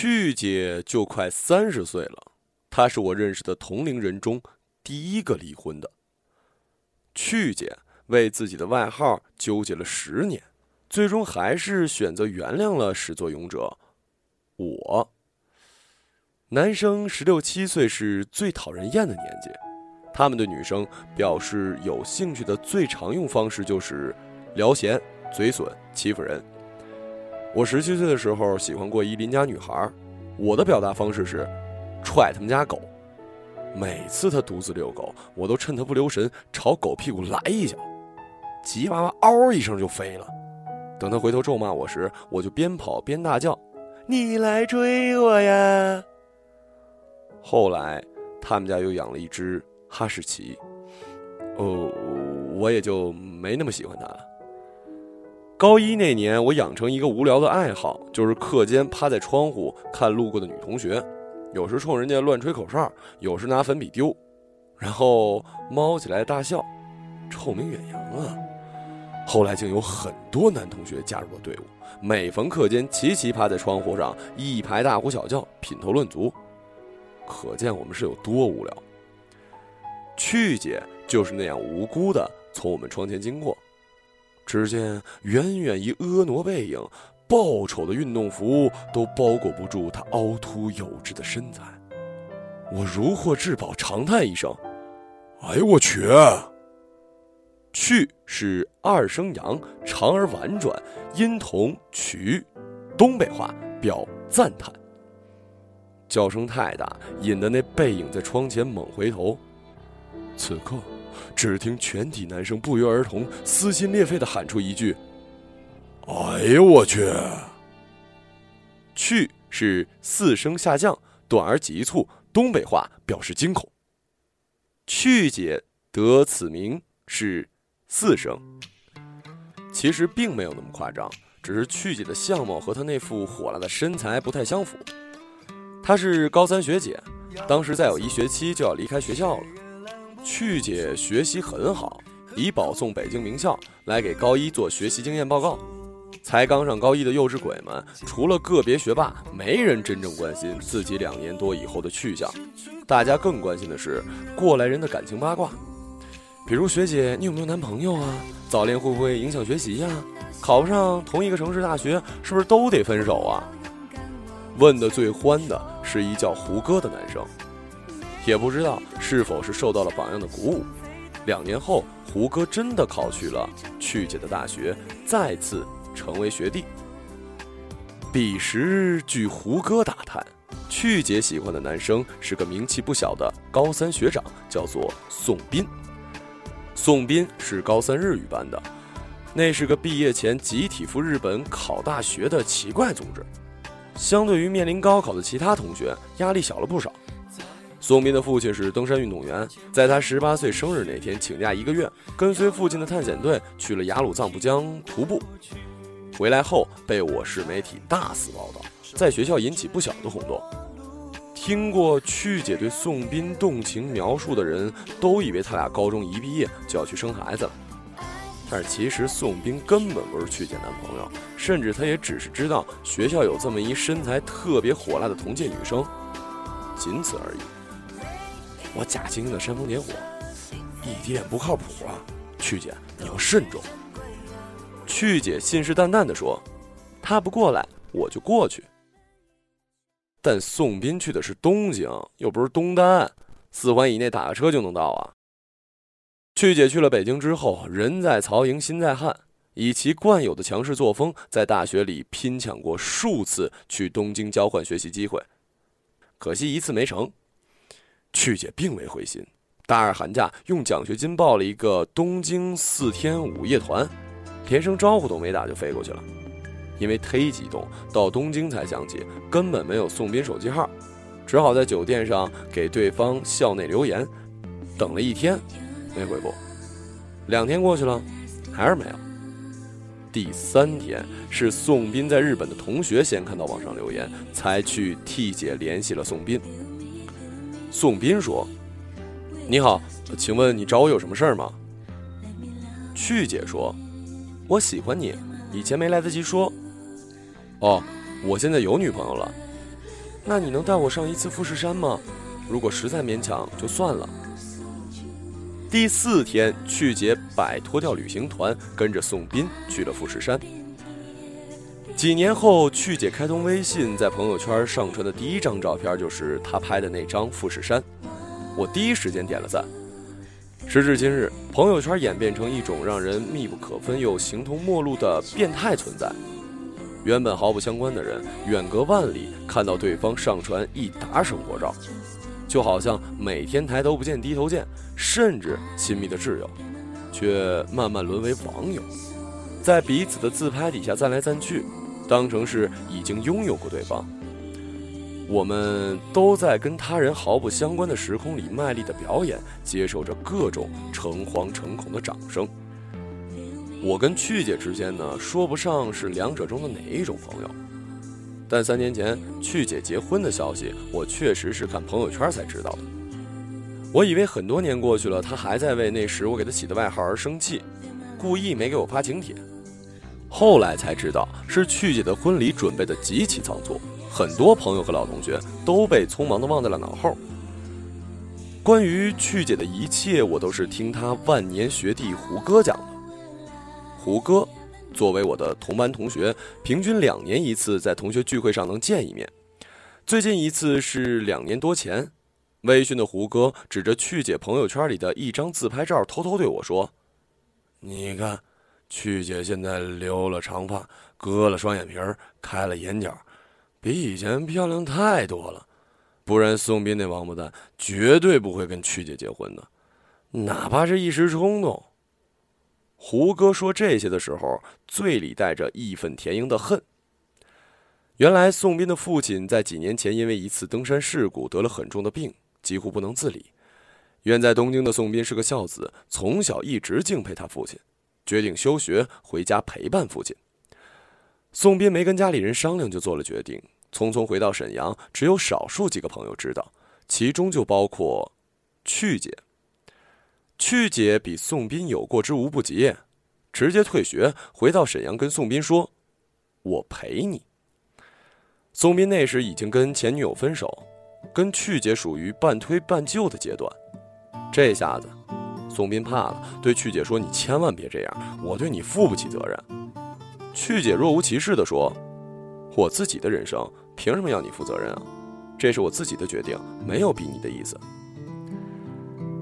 去姐就快三十岁了，她是我认识的同龄人中第一个离婚的。去姐为自己的外号纠结了十年，最终还是选择原谅了始作俑者我。男生十六七岁是最讨人厌的年纪，他们对女生表示有兴趣的最常用方式就是聊闲、嘴损、欺负人。我十七岁的时候喜欢过一邻家女孩，我的表达方式是踹他们家狗。每次他独自遛狗，我都趁他不留神朝狗屁股来一脚，吉娃娃嗷一声就飞了。等他回头咒骂我时，我就边跑边大叫：“你来追我呀！”后来，他们家又养了一只哈士奇，哦，我也就没那么喜欢它了。高一那年，我养成一个无聊的爱好，就是课间趴在窗户看路过的女同学。有时冲人家乱吹口哨，有时拿粉笔丢，然后猫起来大笑，臭名远扬啊！后来竟有很多男同学加入了队伍，每逢课间齐齐趴在窗户上一排大呼小叫，品头论足，可见我们是有多无聊。去姐就是那样无辜的从我们窗前经过，只见远远一婀娜背影。爆丑的运动服都包裹不住她凹凸有致的身材，我如获至宝，长叹一声：“哎呦我去！”去是二声扬，长而婉转，音同曲，东北话表赞叹。叫声太大，引得那背影在窗前猛回头。此刻，只听全体男生不约而同、撕心裂肺的喊出一句。哎呦我去！去是四声下降，短而急促，东北话表示惊恐。去姐得此名是四声，其实并没有那么夸张，只是去姐的相貌和她那副火辣的身材不太相符。她是高三学姐，当时再有一学期就要离开学校了。去姐学习很好，以保送北京名校来给高一做学习经验报告。才刚上高一的幼稚鬼们，除了个别学霸，没人真正关心自己两年多以后的去向。大家更关心的是过来人的感情八卦，比如学姐你有没有男朋友啊？早恋会不会影响学习呀？考不上同一个城市大学是不是都得分手啊？问的最欢的是一叫胡歌的男生，也不知道是否是受到了榜样的鼓舞，两年后胡歌真的考去了去姐的大学，再次。成为学弟。彼时，据胡歌打探，去姐喜欢的男生是个名气不小的高三学长，叫做宋斌。宋斌是高三日语班的，那是个毕业前集体赴日本考大学的奇怪组织。相对于面临高考的其他同学，压力小了不少。宋斌的父亲是登山运动员，在他十八岁生日那天请假一个月，跟随父亲的探险队去了雅鲁藏布江徒步。回来后被我市媒体大肆报道，在学校引起不小的轰动。听过曲姐对宋斌动情描述的人都以为他俩高中一毕业就要去生孩子了，但是其实宋斌根本不是曲姐男朋友，甚至他也只是知道学校有这么一身材特别火辣的同届女生，仅此而已。我假惺惺的煽风点火，一点不靠谱啊！曲姐，你要慎重。曲姐信誓旦旦地说：“他不过来，我就过去。”但宋斌去的是东京，又不是东单，四环以内打个车就能到啊。曲姐去了北京之后，人在曹营心在汉，以其惯有的强势作风，在大学里拼抢过数次去东京交换学习机会，可惜一次没成。去姐并未灰心，大二寒假用奖学金报了一个东京四天五夜团。连声招呼都没打就飞过去了，因为忒激动，到东京才想起根本没有宋斌手机号，只好在酒店上给对方校内留言，等了一天没回复，两天过去了还是没有。第三天是宋斌在日本的同学先看到网上留言，才去替姐联系了宋斌。宋斌说：“你好，请问你找我有什么事儿吗？”去姐说。我喜欢你，以前没来得及说。哦，我现在有女朋友了。那你能带我上一次富士山吗？如果实在勉强，就算了。”第四天，去姐摆脱掉旅行团，跟着宋斌去了富士山。几年后，趣姐开通微信，在朋友圈上传的第一张照片就是她拍的那张富士山。我第一时间点了赞。时至今日，朋友圈演变成一种让人密不可分又形同陌路的变态存在。原本毫不相关的人，远隔万里看到对方上传一沓生活照，就好像每天抬头不见低头见，甚至亲密的挚友，却慢慢沦为网友，在彼此的自拍底下赞来赞去。当成是已经拥有过对方，我们都在跟他人毫不相关的时空里卖力的表演，接受着各种诚惶诚恐的掌声。我跟曲姐之间呢，说不上是两者中的哪一种朋友，但三年前曲姐结婚的消息，我确实是看朋友圈才知道的。我以为很多年过去了，她还在为那时我给她起的外号而生气，故意没给我发请帖。后来才知道，是去姐的婚礼准备的极其仓促，很多朋友和老同学都被匆忙的忘在了脑后。关于去姐的一切，我都是听他万年学弟胡歌讲的。胡歌，作为我的同班同学，平均两年一次在同学聚会上能见一面。最近一次是两年多前，微醺的胡歌指着去姐朋友圈里的一张自拍照，偷偷对我说：“你看。”曲姐现在留了长发，割了双眼皮儿，开了眼角，比以前漂亮太多了。不然宋斌那王八蛋绝对不会跟曲姐结婚的，哪怕是一时冲动。胡歌说这些的时候，嘴里带着义愤填膺的恨。原来宋斌的父亲在几年前因为一次登山事故得了很重的病，几乎不能自理。远在东京的宋斌是个孝子，从小一直敬佩他父亲。决定休学回家陪伴父亲。宋斌没跟家里人商量就做了决定，匆匆回到沈阳。只有少数几个朋友知道，其中就包括去姐。去姐比宋斌有过之无不及，直接退学回到沈阳，跟宋斌说：“我陪你。”宋斌那时已经跟前女友分手，跟去姐属于半推半就的阶段。这下子。宋斌怕了，对曲姐说：“你千万别这样，我对你负不起责任。”曲姐若无其事地说：“我自己的人生凭什么要你负责任啊？这是我自己的决定，没有逼你的意思。”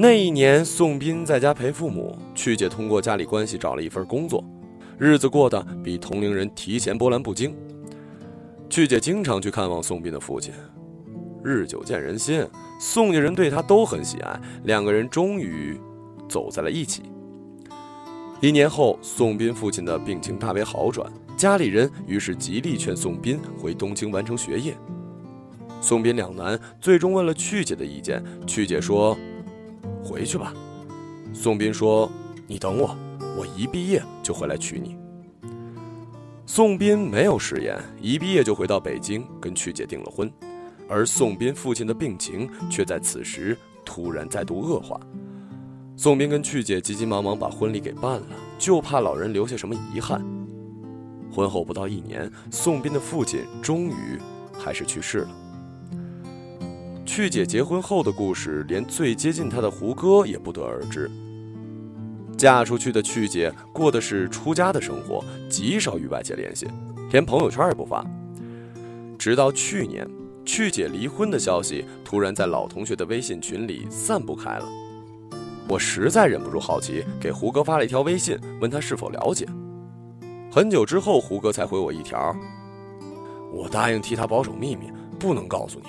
那一年，宋斌在家陪父母，曲姐通过家里关系找了一份工作，日子过得比同龄人提前波澜不惊。曲姐经常去看望宋斌的父亲，日久见人心，宋家人对他都很喜爱，两个人终于。走在了一起。一年后，宋斌父亲的病情大为好转，家里人于是极力劝宋斌回东京完成学业。宋斌两难，最终问了曲姐的意见。曲姐说：“回去吧。”宋斌说：“你等我，我一毕业就回来娶你。”宋斌没有食言，一毕业就回到北京跟曲姐订了婚，而宋斌父亲的病情却在此时突然再度恶化。宋斌跟曲姐急急忙忙把婚礼给办了，就怕老人留下什么遗憾。婚后不到一年，宋斌的父亲终于还是去世了。曲姐结婚后的故事，连最接近她的胡歌也不得而知。嫁出去的曲姐过的是出家的生活，极少与外界联系，连朋友圈也不发。直到去年，曲姐离婚的消息突然在老同学的微信群里散布开了。我实在忍不住好奇，给胡歌发了一条微信，问他是否了解。很久之后，胡歌才回我一条：“我答应替他保守秘密，不能告诉你。”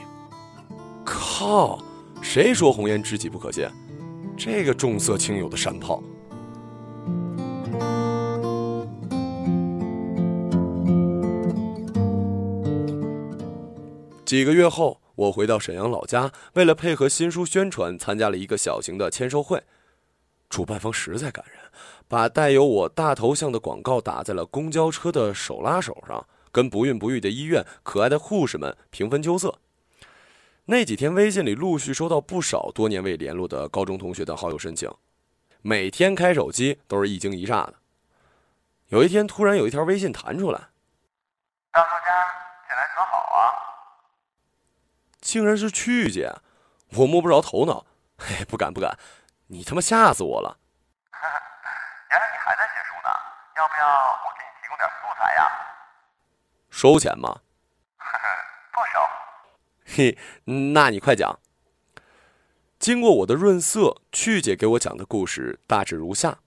靠！谁说红颜知己不可见？这个重色轻友的山炮。几个月后。我回到沈阳老家，为了配合新书宣传，参加了一个小型的签售会。主办方实在感人，把带有我大头像的广告打在了公交车的手拉手上，跟不孕不育的医院、可爱的护士们平分秋色。那几天，微信里陆续收到不少多年未联络的高中同学的好友申请，每天开手机都是一惊一乍的。有一天，突然有一条微信弹出来：“张作家，近来可好啊？”竟然是去姐，我摸不着头脑。嘿，不敢不敢，你他妈吓死我了！原来你还在写书呢，要不要我给你提供点素材呀？收钱吗？呵呵，不收。嘿，那你快讲。经过我的润色，曲姐给我讲的故事大致如下：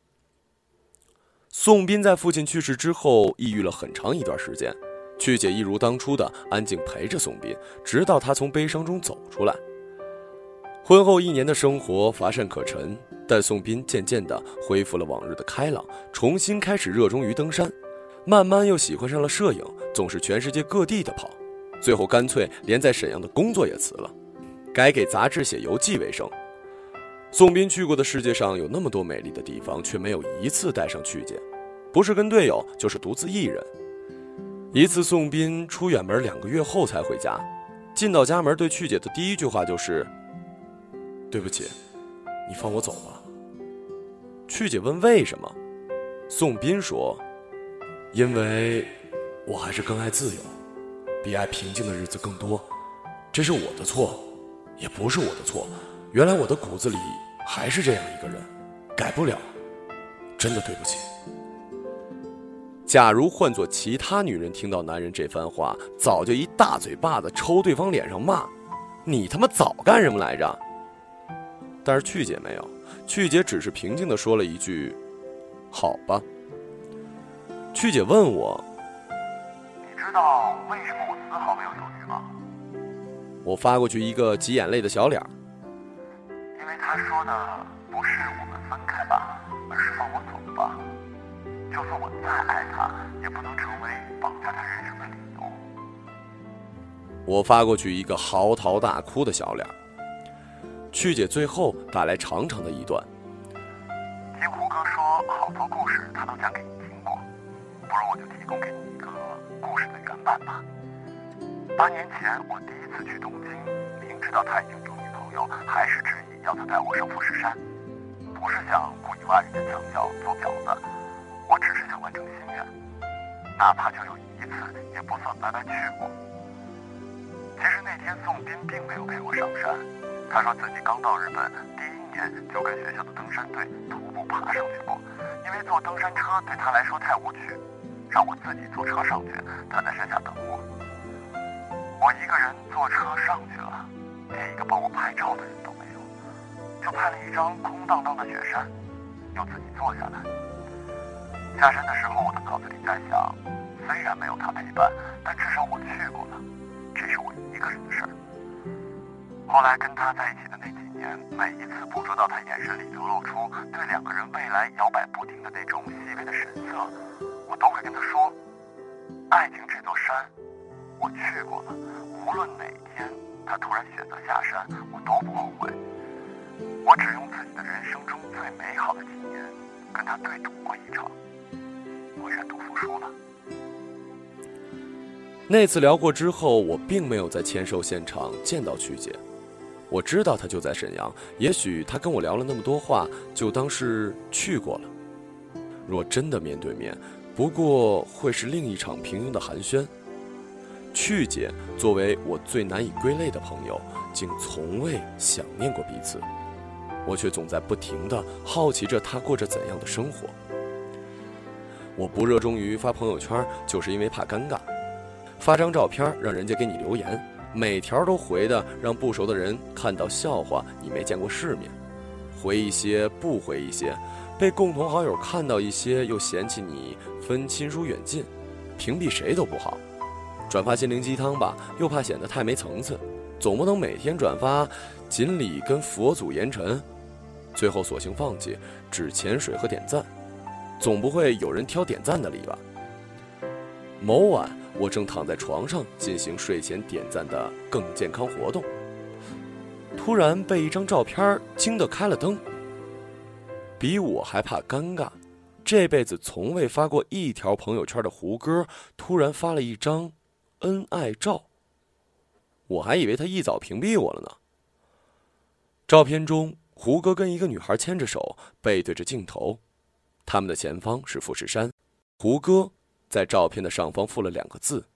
宋斌在父亲去世之后，抑郁了很长一段时间。曲姐一如当初的安静陪着宋斌，直到他从悲伤中走出来。婚后一年的生活乏善可陈，但宋斌渐渐地恢复了往日的开朗，重新开始热衷于登山，慢慢又喜欢上了摄影，总是全世界各地的跑，最后干脆连在沈阳的工作也辞了，改给杂志写游记为生。宋斌去过的世界上有那么多美丽的地方，却没有一次带上去姐，不是跟队友，就是独自一人。一次，宋斌出远门两个月后才回家，进到家门，对去姐的第一句话就是：“对不起，你放我走吧。”去姐问为什么，宋斌说：“因为我还是更爱自由，比爱平静的日子更多。这是我的错，也不是我的错。原来我的骨子里还是这样一个人，改不了。真的对不起。”假如换做其他女人听到男人这番话，早就一大嘴巴子抽对方脸上骂：“你他妈早干什么来着？”但是去姐没有，去姐只是平静的说了一句：“好吧。”去姐问我：“你知道为什么我丝毫没有犹豫吗？”我发过去一个挤眼泪的小脸儿因为他说的不是我们分开吧，而是放我走吧。就算我再爱他，也不能成为绑架他人生的理由。我发过去一个嚎啕大哭的小脸。曲姐最后打来长长的一段。听胡歌说，好多故事他都讲给你听过，不如我就提供给你一个故事的原版吧。八年前我第一次去东京，明知道他已经有女朋友，还是执意要他带我上富士山，不是想故意挖人家墙角做婊子。成心愿，哪怕就有一次，也不算白白去过。其实那天宋斌并没有陪我上山，他说自己刚到日本，第一年就跟学校的登山队徒步爬上去过，因为坐登山车对他来说太无趣，让我自己坐车上去，他在山下等我。我一个人坐车上去了，连一个帮我拍照的人都没有，就拍了一张空荡荡的雪山，又自己坐下来。下山的时候，我的脑子里在想，虽然没有他陪伴，但至少我去过了，这是我一个人的事儿。后来跟他在一起的那几年，每一次捕捉到他眼神里流露出对两个人未来摇摆不定的那种细微的神色，我都会跟他说：“爱情这座山，我去过了。无论哪天他突然选择下山，我都不后悔。我只用自己的人生中最美好的几年，跟他对赌过一场。”我愿赌服输了。那次聊过之后，我并没有在签售现场见到曲姐。我知道她就在沈阳，也许她跟我聊了那么多话，就当是去过了。若真的面对面，不过会是另一场平庸的寒暄。曲姐作为我最难以归类的朋友，竟从未想念过彼此，我却总在不停的好奇着她过着怎样的生活。我不热衷于发朋友圈，就是因为怕尴尬。发张照片让人家给你留言，每条都回的让不熟的人看到笑话，你没见过世面。回一些不回一些，被共同好友看到一些又嫌弃你分亲疏远近，屏蔽谁都不好。转发心灵鸡汤吧，又怕显得太没层次，总不能每天转发锦鲤跟佛祖言尘，最后索性放弃，只潜水和点赞。总不会有人挑点赞的理吧？某晚，我正躺在床上进行睡前点赞的更健康活动，突然被一张照片惊得开了灯。比我还怕尴尬，这辈子从未发过一条朋友圈的胡歌突然发了一张恩爱照。我还以为他一早屏蔽我了呢。照片中，胡歌跟一个女孩牵着手，背对着镜头。他们的前方是富士山，胡歌在照片的上方附了两个字：“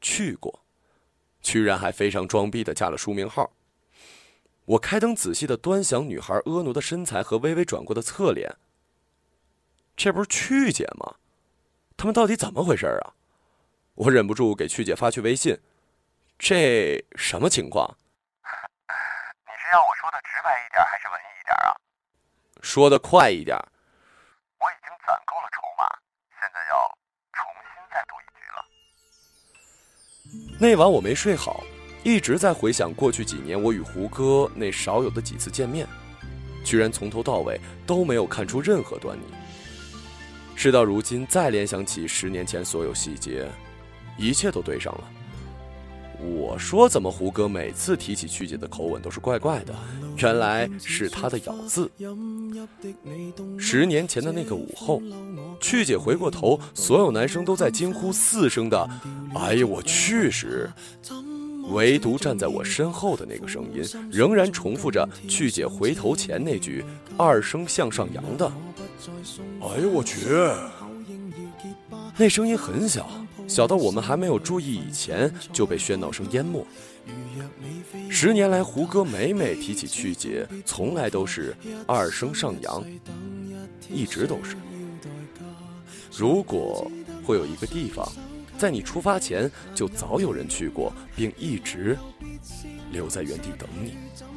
去过。”居然还非常装逼的加了书名号。我开灯仔细的端详女孩婀娜的身材和微微转过的侧脸。这不是曲姐吗？他们到底怎么回事啊？我忍不住给曲姐发去微信，这什么情况？你是要我说的直白一点，还是文艺一点啊？说的快一点。那晚我没睡好，一直在回想过去几年我与胡歌那少有的几次见面，居然从头到尾都没有看出任何端倪。事到如今，再联想起十年前所有细节。一切都对上了。我说：“怎么胡歌每次提起曲姐的口吻都是怪怪的？”原来是他的咬字。十年前的那个午后，曲姐回过头，所有男生都在惊呼四声的“哎呀，我去！”时，唯独站在我身后的那个声音，仍然重复着曲姐回头前那句二声向上扬的“哎呀，我去！”那声音很小。小到我们还没有注意以前就被喧闹声淹没。十年来，胡歌每每提起曲姐，从来都是二声上扬，一直都是。如果会有一个地方，在你出发前就早有人去过，并一直留在原地等你。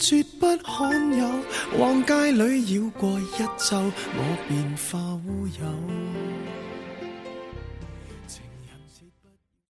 绝不罕有，往街里绕过一周，我便化乌有。